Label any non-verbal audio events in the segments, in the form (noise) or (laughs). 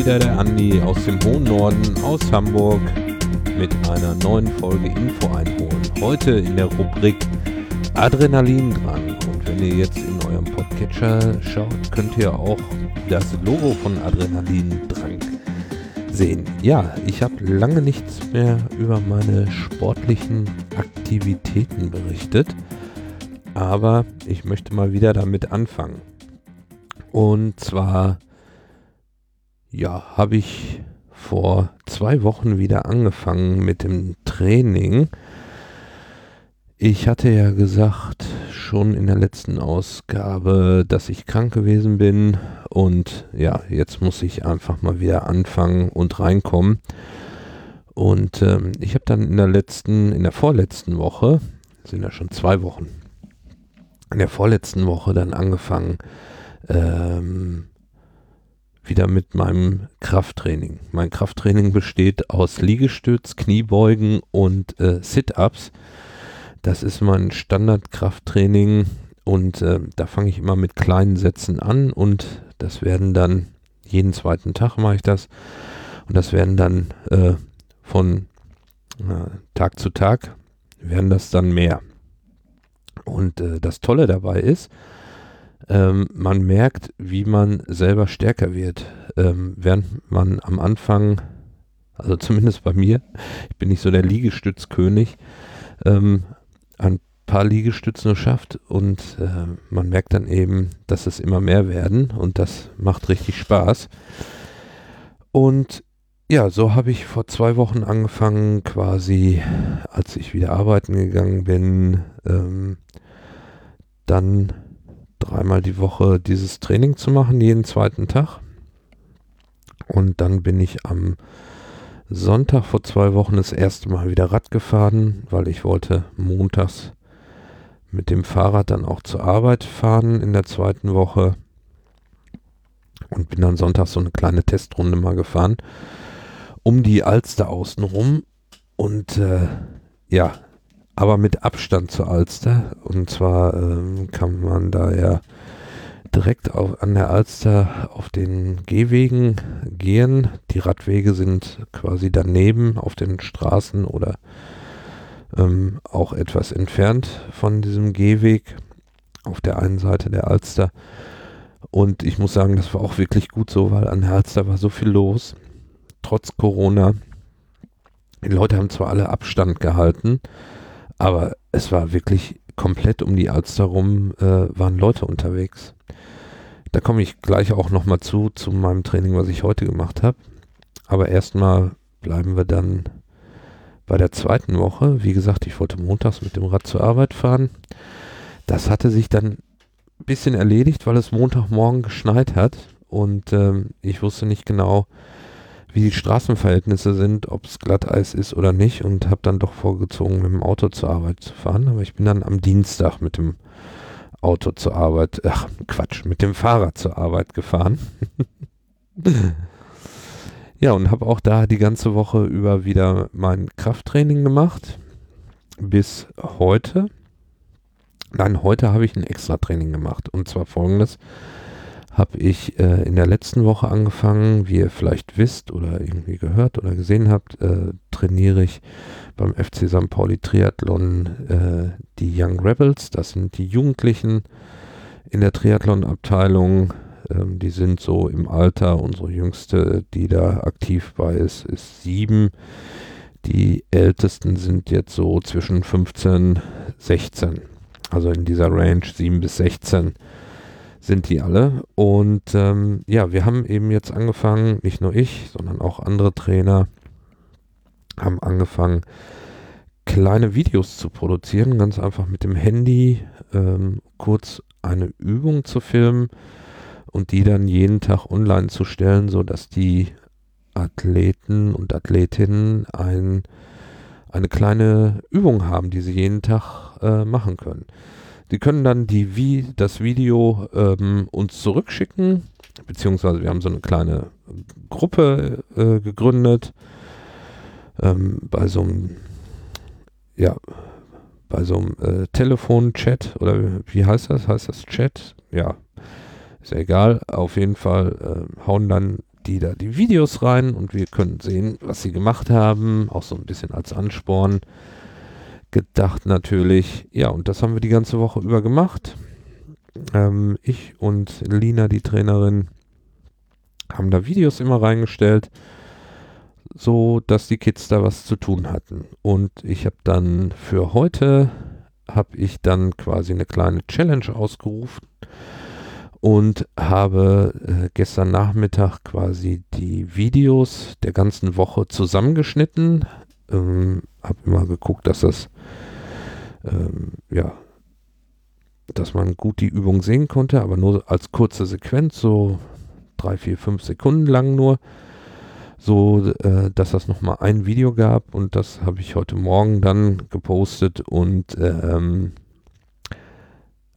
wieder der Andi aus dem hohen Norden, aus Hamburg, mit einer neuen Folge Info einholen. Heute in der Rubrik Adrenalin dran. Und wenn ihr jetzt in eurem Podcatcher schaut, könnt ihr auch das Logo von Adrenalin dran sehen. Ja, ich habe lange nichts mehr über meine sportlichen Aktivitäten berichtet, aber ich möchte mal wieder damit anfangen. Und zwar, ja, habe ich vor zwei Wochen wieder angefangen mit dem Training. Ich hatte ja gesagt, schon in der letzten Ausgabe, dass ich krank gewesen bin und ja, jetzt muss ich einfach mal wieder anfangen und reinkommen. Und ähm, ich habe dann in der letzten, in der vorletzten Woche, sind ja schon zwei Wochen, in der vorletzten Woche dann angefangen, ähm, wieder mit meinem Krafttraining. Mein Krafttraining besteht aus Liegestütz, Kniebeugen und äh, Sit-Ups. Das ist mein Standardkrafttraining und äh, da fange ich immer mit kleinen Sätzen an und das werden dann jeden zweiten Tag mache ich das und das werden dann äh, von äh, Tag zu Tag werden das dann mehr. Und äh, das Tolle dabei ist, ähm, man merkt, wie man selber stärker wird, ähm, während man am Anfang, also zumindest bei mir, ich bin nicht so der Liegestützkönig, ähm, ein paar Liegestütze nur schafft und äh, man merkt dann eben, dass es immer mehr werden und das macht richtig Spaß. Und ja, so habe ich vor zwei Wochen angefangen, quasi, als ich wieder arbeiten gegangen bin, ähm, dann dreimal die Woche dieses Training zu machen, jeden zweiten Tag. Und dann bin ich am Sonntag vor zwei Wochen das erste Mal wieder Rad gefahren, weil ich wollte montags mit dem Fahrrad dann auch zur Arbeit fahren in der zweiten Woche und bin dann Sonntag so eine kleine Testrunde mal gefahren um die Alster außenrum und äh, ja, aber mit Abstand zur Alster und zwar ähm, kann man da ja direkt auf, an der Alster auf den Gehwegen gehen. Die Radwege sind quasi daneben auf den Straßen oder ähm, auch etwas entfernt von diesem Gehweg auf der einen Seite der Alster. Und ich muss sagen, das war auch wirklich gut so, weil an der Alster war so viel los, trotz Corona. Die Leute haben zwar alle Abstand gehalten, aber es war wirklich komplett um die Alster rum, äh, waren Leute unterwegs. Da komme ich gleich auch nochmal zu, zu meinem Training, was ich heute gemacht habe. Aber erstmal bleiben wir dann bei der zweiten Woche. Wie gesagt, ich wollte montags mit dem Rad zur Arbeit fahren. Das hatte sich dann ein bisschen erledigt, weil es Montagmorgen geschneit hat und ähm, ich wusste nicht genau, wie die Straßenverhältnisse sind, ob es Glatteis ist oder nicht und habe dann doch vorgezogen, mit dem Auto zur Arbeit zu fahren. Aber ich bin dann am Dienstag mit dem Auto zur Arbeit, ach Quatsch, mit dem Fahrrad zur Arbeit gefahren. (laughs) ja, und habe auch da die ganze Woche über wieder mein Krafttraining gemacht. Bis heute. Nein, heute habe ich ein Extra-Training gemacht. Und zwar folgendes habe ich äh, in der letzten Woche angefangen, wie ihr vielleicht wisst oder irgendwie gehört oder gesehen habt, äh, trainiere ich beim FC St. Pauli Triathlon äh, die Young Rebels. Das sind die Jugendlichen in der Triathlon-Abteilung. Ähm, die sind so im Alter, unsere jüngste, die da aktiv bei ist, ist sieben. Die ältesten sind jetzt so zwischen 15, 16. Also in dieser Range 7 bis 16 sind die alle. Und ähm, ja, wir haben eben jetzt angefangen, nicht nur ich, sondern auch andere Trainer haben angefangen, kleine Videos zu produzieren, ganz einfach mit dem Handy ähm, kurz eine Übung zu filmen und die dann jeden Tag online zu stellen, sodass die Athleten und Athletinnen ein, eine kleine Übung haben, die sie jeden Tag äh, machen können. Die können dann die, wie, das Video ähm, uns zurückschicken, beziehungsweise wir haben so eine kleine Gruppe äh, gegründet ähm, bei so einem ja, bei so einem äh, Telefonchat oder wie heißt das? Heißt das Chat? Ja, ist ja egal. Auf jeden Fall äh, hauen dann die da die Videos rein und wir können sehen, was sie gemacht haben. Auch so ein bisschen als Ansporn gedacht natürlich. Ja, und das haben wir die ganze Woche über gemacht. Ähm, ich und Lina, die Trainerin, haben da Videos immer reingestellt, so dass die Kids da was zu tun hatten. Und ich habe dann für heute habe ich dann quasi eine kleine Challenge ausgerufen und habe äh, gestern Nachmittag quasi die Videos der ganzen Woche zusammengeschnitten. Ähm, habe immer geguckt, dass das ähm, ja dass man gut die Übung sehen konnte, aber nur als kurze Sequenz, so drei, vier, fünf Sekunden lang nur, so äh, dass das nochmal ein Video gab und das habe ich heute Morgen dann gepostet und ähm,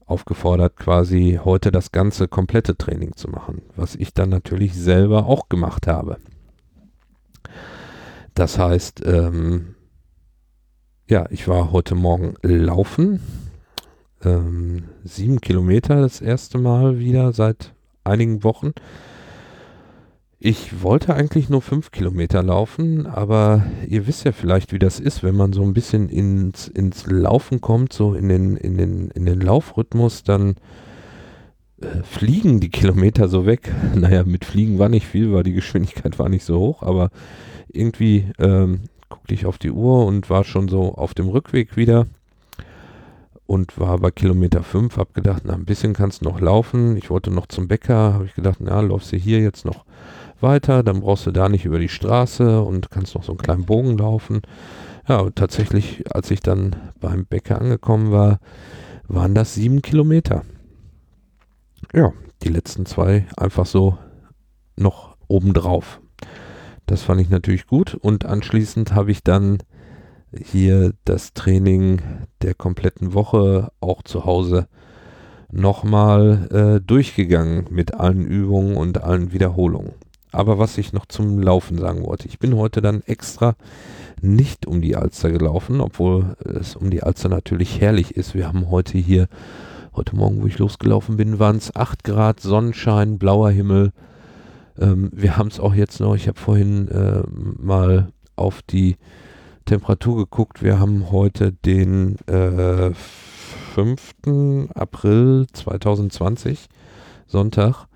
aufgefordert, quasi heute das ganze komplette Training zu machen, was ich dann natürlich selber auch gemacht habe. Das heißt, ähm, ja, ich war heute Morgen laufen, ähm, sieben Kilometer das erste Mal wieder seit einigen Wochen. Ich wollte eigentlich nur fünf Kilometer laufen, aber ihr wisst ja vielleicht, wie das ist, wenn man so ein bisschen ins, ins Laufen kommt, so in den, in den, in den Laufrhythmus, dann fliegen die Kilometer so weg. (laughs) Naja, mit Fliegen war nicht viel, weil die Geschwindigkeit war nicht so hoch, aber irgendwie ähm, guckte ich auf die Uhr und war schon so auf dem Rückweg wieder und war bei Kilometer 5, hab gedacht, na, ein bisschen kannst du noch laufen. Ich wollte noch zum Bäcker, habe ich gedacht, na, läufst du hier jetzt noch weiter, dann brauchst du da nicht über die Straße und kannst noch so einen kleinen Bogen laufen. Ja, tatsächlich, als ich dann beim Bäcker angekommen war, waren das sieben Kilometer. Ja, die letzten zwei einfach so noch obendrauf. Das fand ich natürlich gut und anschließend habe ich dann hier das Training der kompletten Woche auch zu Hause nochmal äh, durchgegangen mit allen Übungen und allen Wiederholungen. Aber was ich noch zum Laufen sagen wollte, ich bin heute dann extra nicht um die Alster gelaufen, obwohl es um die Alster natürlich herrlich ist. Wir haben heute hier, heute Morgen, wo ich losgelaufen bin, waren es 8 Grad, Sonnenschein, blauer Himmel. Ähm, wir haben es auch jetzt noch, ich habe vorhin äh, mal auf die Temperatur geguckt. Wir haben heute den äh, 5. April 2020, Sonntag.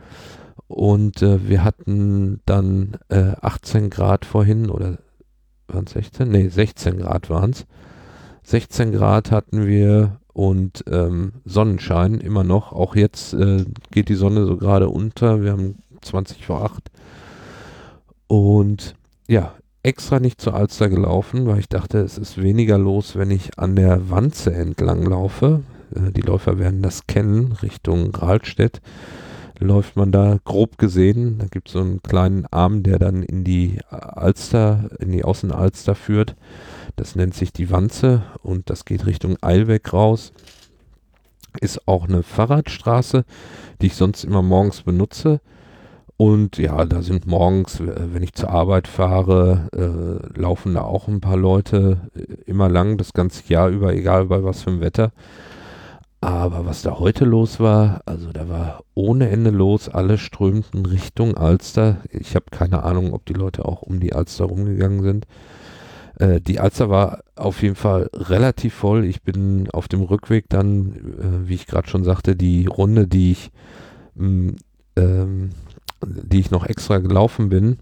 Und äh, wir hatten dann äh, 18 Grad vorhin oder waren es 16? Ne, 16 Grad waren es. 16 Grad hatten wir und ähm, Sonnenschein immer noch. Auch jetzt äh, geht die Sonne so gerade unter. Wir haben 20 vor 8. Und ja, extra nicht zur Alster gelaufen, weil ich dachte, es ist weniger los, wenn ich an der Wanze entlang laufe. Äh, die Läufer werden das kennen, Richtung Rahlstedt läuft man da grob gesehen. Da gibt es so einen kleinen Arm, der dann in die Alster, in die Außenalster führt. Das nennt sich die Wanze und das geht Richtung Eilweg raus. Ist auch eine Fahrradstraße, die ich sonst immer morgens benutze. Und ja, da sind morgens, wenn ich zur Arbeit fahre, äh, laufen da auch ein paar Leute äh, immer lang, das ganze Jahr über, egal bei was für einem Wetter. Aber was da heute los war, also da war ohne Ende los, alle strömten Richtung Alster. Ich habe keine Ahnung, ob die Leute auch um die Alster rumgegangen sind. Äh, die Alster war auf jeden Fall relativ voll. Ich bin auf dem Rückweg dann, äh, wie ich gerade schon sagte, die Runde, die ich, mh, mm, ähm, die ich noch extra gelaufen bin,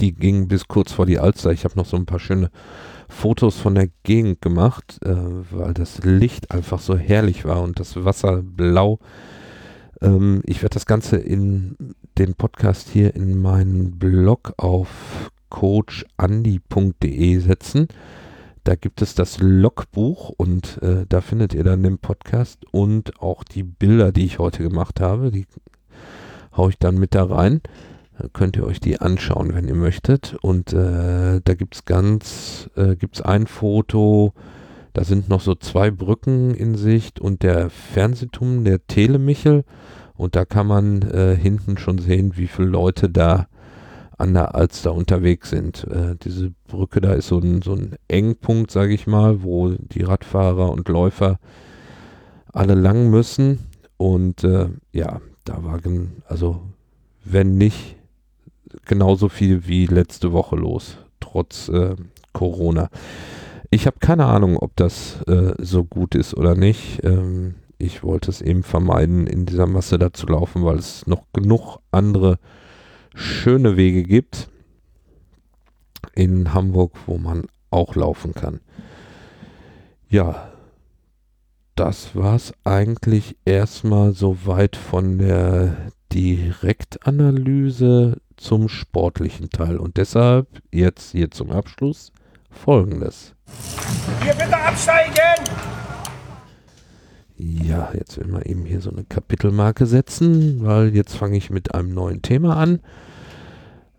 die ging bis kurz vor die Alster. Ich habe noch so ein paar schöne Fotos von der Gegend gemacht, äh, weil das Licht einfach so herrlich war und das Wasser blau. Ähm, ich werde das Ganze in den Podcast hier in meinen Blog auf coachandi.de setzen. Da gibt es das Logbuch und äh, da findet ihr dann den Podcast und auch die Bilder, die ich heute gemacht habe. Die haue ich dann mit da rein könnt ihr euch die anschauen, wenn ihr möchtet. Und äh, da gibt es ganz, äh, gibt es ein Foto, da sind noch so zwei Brücken in Sicht und der Fernsehturm, der Telemichel. Und da kann man äh, hinten schon sehen, wie viele Leute da an der Alster unterwegs sind. Äh, diese Brücke da ist so ein, so ein Engpunkt, sage ich mal, wo die Radfahrer und Läufer alle lang müssen. Und äh, ja, da war, also wenn nicht, genauso viel wie letzte Woche los, trotz äh, Corona. Ich habe keine Ahnung, ob das äh, so gut ist oder nicht. Ähm, ich wollte es eben vermeiden, in dieser Masse da zu laufen, weil es noch genug andere schöne Wege gibt in Hamburg, wo man auch laufen kann. Ja, das war es eigentlich erstmal soweit von der Direktanalyse zum sportlichen Teil. Und deshalb jetzt hier zum Abschluss folgendes. Hier bitte absteigen! Ja, jetzt will man eben hier so eine Kapitelmarke setzen, weil jetzt fange ich mit einem neuen Thema an.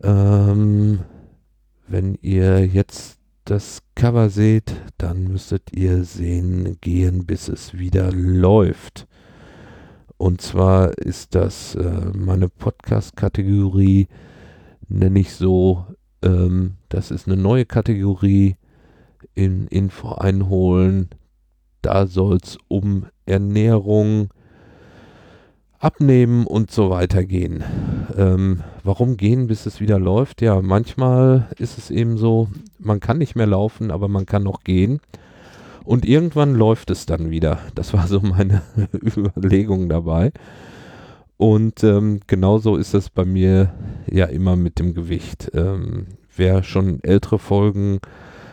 Ähm, wenn ihr jetzt das Cover seht, dann müsstet ihr sehen, gehen bis es wieder läuft. Und zwar ist das äh, meine Podcast-Kategorie, nenne ich so, ähm, das ist eine neue Kategorie in Info einholen. Da soll es um Ernährung, Abnehmen und so weiter gehen. Ähm, warum gehen, bis es wieder läuft? Ja, manchmal ist es eben so, man kann nicht mehr laufen, aber man kann noch gehen. Und irgendwann läuft es dann wieder. Das war so meine (laughs) Überlegung dabei. Und ähm, genauso ist es bei mir ja immer mit dem Gewicht. Ähm, wer schon ältere Folgen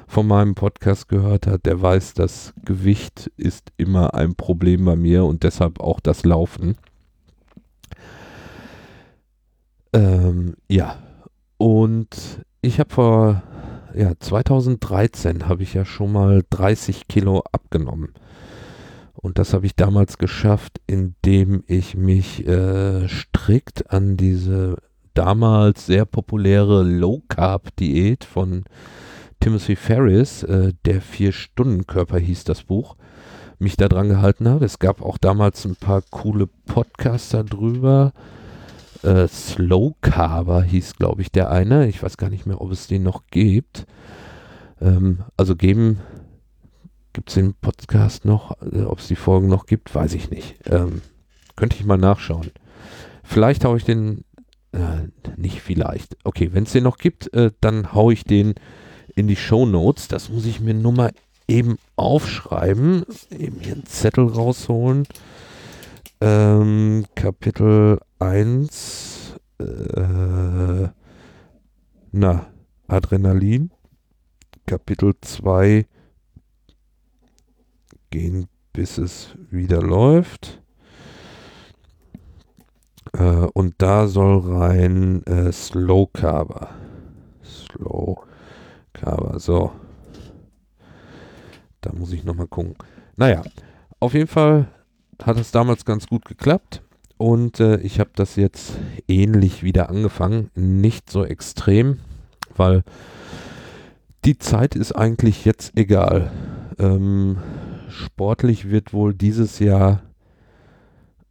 von meinem Podcast gehört hat, der weiß, das Gewicht ist immer ein Problem bei mir und deshalb auch das Laufen. Ähm, ja, und ich habe vor ja, 2013 habe ich ja schon mal 30 Kilo abgenommen. Und das habe ich damals geschafft, indem ich mich äh, strikt an diese damals sehr populäre Low Carb Diät von Timothy Ferris, äh, der Vier-Stunden-Körper hieß das Buch, mich da dran gehalten habe. Es gab auch damals ein paar coole Podcaster drüber äh, Slow Carver hieß, glaube ich, der eine. Ich weiß gar nicht mehr, ob es den noch gibt. Ähm, also geben, gibt es den Podcast noch? Äh, ob es die Folgen noch gibt, weiß ich nicht. Ähm, könnte ich mal nachschauen. Vielleicht haue ich den, äh, nicht vielleicht. Okay, wenn es den noch gibt, äh, dann haue ich den in die Show Notes. Das muss ich mir nur mal eben aufschreiben. Eben hier einen Zettel rausholen. Ähm, Kapitel 1, äh, na, Adrenalin. Kapitel 2, gehen bis es wieder läuft. Äh, und da soll rein äh, Slow Carver. Slow Carver, so. Da muss ich nochmal gucken. Naja, auf jeden Fall hat es damals ganz gut geklappt. Und äh, ich habe das jetzt ähnlich wieder angefangen. Nicht so extrem, weil die Zeit ist eigentlich jetzt egal. Ähm, sportlich wird wohl dieses Jahr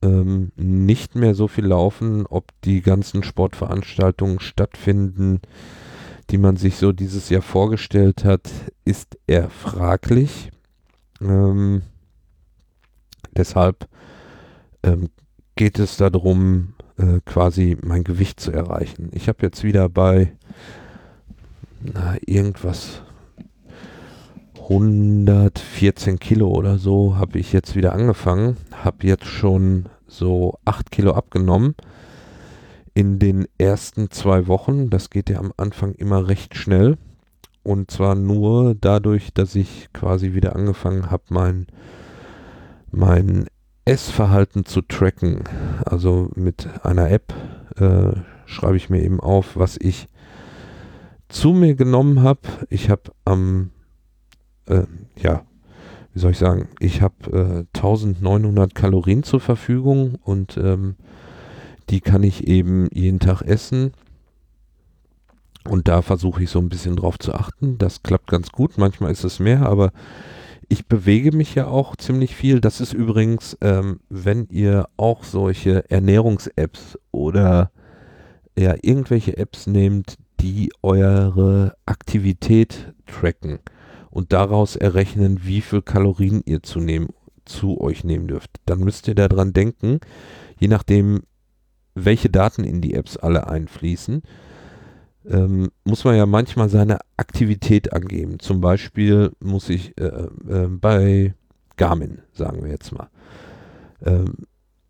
ähm, nicht mehr so viel laufen, ob die ganzen Sportveranstaltungen stattfinden, die man sich so dieses Jahr vorgestellt hat, ist eher fraglich. Ähm, deshalb ähm, geht es darum, äh, quasi mein Gewicht zu erreichen. Ich habe jetzt wieder bei na, irgendwas 114 Kilo oder so habe ich jetzt wieder angefangen. Habe jetzt schon so 8 Kilo abgenommen in den ersten zwei Wochen. Das geht ja am Anfang immer recht schnell. Und zwar nur dadurch, dass ich quasi wieder angefangen habe, mein, mein Essverhalten zu tracken. Also mit einer App äh, schreibe ich mir eben auf, was ich zu mir genommen habe. Ich habe am, äh, ja, wie soll ich sagen, ich habe äh, 1900 Kalorien zur Verfügung und ähm, die kann ich eben jeden Tag essen. Und da versuche ich so ein bisschen drauf zu achten. Das klappt ganz gut. Manchmal ist es mehr, aber ich bewege mich ja auch ziemlich viel. Das ist übrigens, ähm, wenn ihr auch solche Ernährungs-Apps oder ja, irgendwelche Apps nehmt, die eure Aktivität tracken und daraus errechnen, wie viel Kalorien ihr zu, nehmen, zu euch nehmen dürft. Dann müsst ihr daran denken, je nachdem, welche Daten in die Apps alle einfließen, ähm, muss man ja manchmal seine Aktivität angeben. Zum Beispiel muss ich äh, äh, bei Garmin, sagen wir jetzt mal, ähm,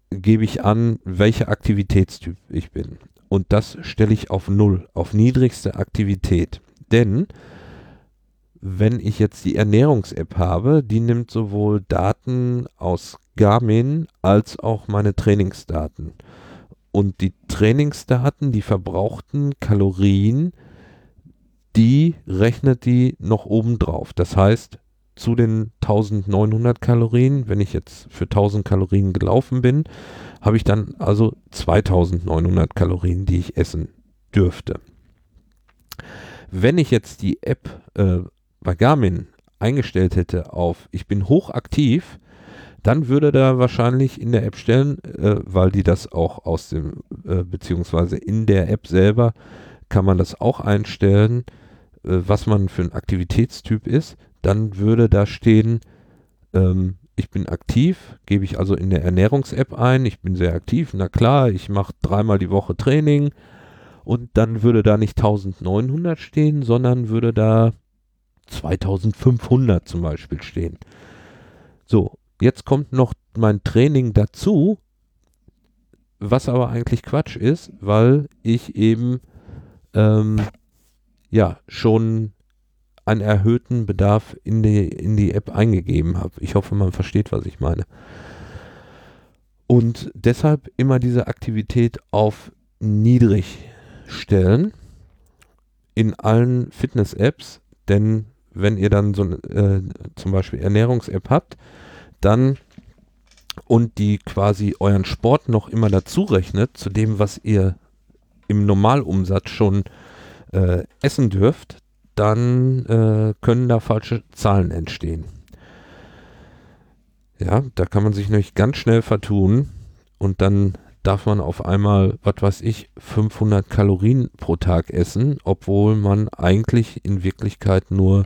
gebe ich an, welcher Aktivitätstyp ich bin. Und das stelle ich auf Null, auf niedrigste Aktivität. Denn wenn ich jetzt die Ernährungs-App habe, die nimmt sowohl Daten aus Garmin als auch meine Trainingsdaten. Und die Trainingsdaten, die verbrauchten Kalorien, die rechnet die noch oben drauf. Das heißt, zu den 1900 Kalorien, wenn ich jetzt für 1000 Kalorien gelaufen bin, habe ich dann also 2900 Kalorien, die ich essen dürfte. Wenn ich jetzt die App äh, bei Garmin eingestellt hätte auf ich bin hochaktiv, dann würde da wahrscheinlich in der App stellen, äh, weil die das auch aus dem, äh, beziehungsweise in der App selber kann man das auch einstellen, äh, was man für ein Aktivitätstyp ist. Dann würde da stehen, ähm, ich bin aktiv, gebe ich also in der Ernährungs-App ein, ich bin sehr aktiv, na klar, ich mache dreimal die Woche Training und dann würde da nicht 1900 stehen, sondern würde da 2500 zum Beispiel stehen. So, Jetzt kommt noch mein Training dazu, was aber eigentlich Quatsch ist, weil ich eben ähm, ja schon einen erhöhten Bedarf in die, in die App eingegeben habe. Ich hoffe, man versteht, was ich meine. Und deshalb immer diese Aktivität auf niedrig stellen in allen Fitness-Apps, denn wenn ihr dann so äh, zum Beispiel Ernährungs-App habt, dann und die quasi euren Sport noch immer dazu rechnet, zu dem, was ihr im Normalumsatz schon äh, essen dürft, dann äh, können da falsche Zahlen entstehen. Ja, da kann man sich nämlich ganz schnell vertun und dann darf man auf einmal, was weiß ich, 500 Kalorien pro Tag essen, obwohl man eigentlich in Wirklichkeit nur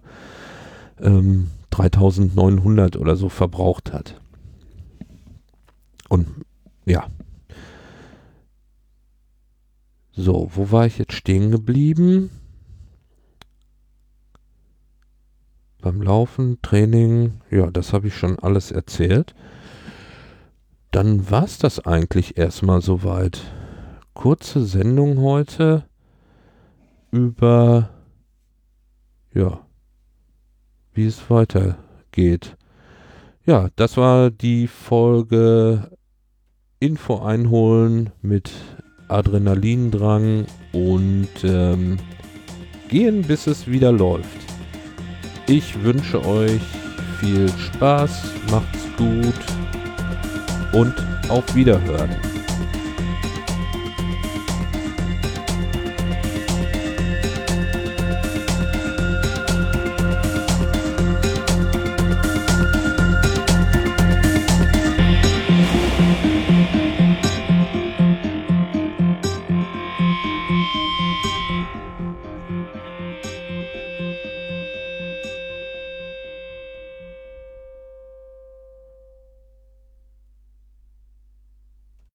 ähm, 3900 oder so verbraucht hat. Und ja. So, wo war ich jetzt stehen geblieben? Beim Laufen, Training, ja, das habe ich schon alles erzählt. Dann war es das eigentlich erstmal soweit. Kurze Sendung heute über, ja, wie es weitergeht. Ja, das war die Folge Info einholen mit Adrenalindrang und ähm, gehen, bis es wieder läuft. Ich wünsche euch viel Spaß, macht's gut und auf Wiederhören.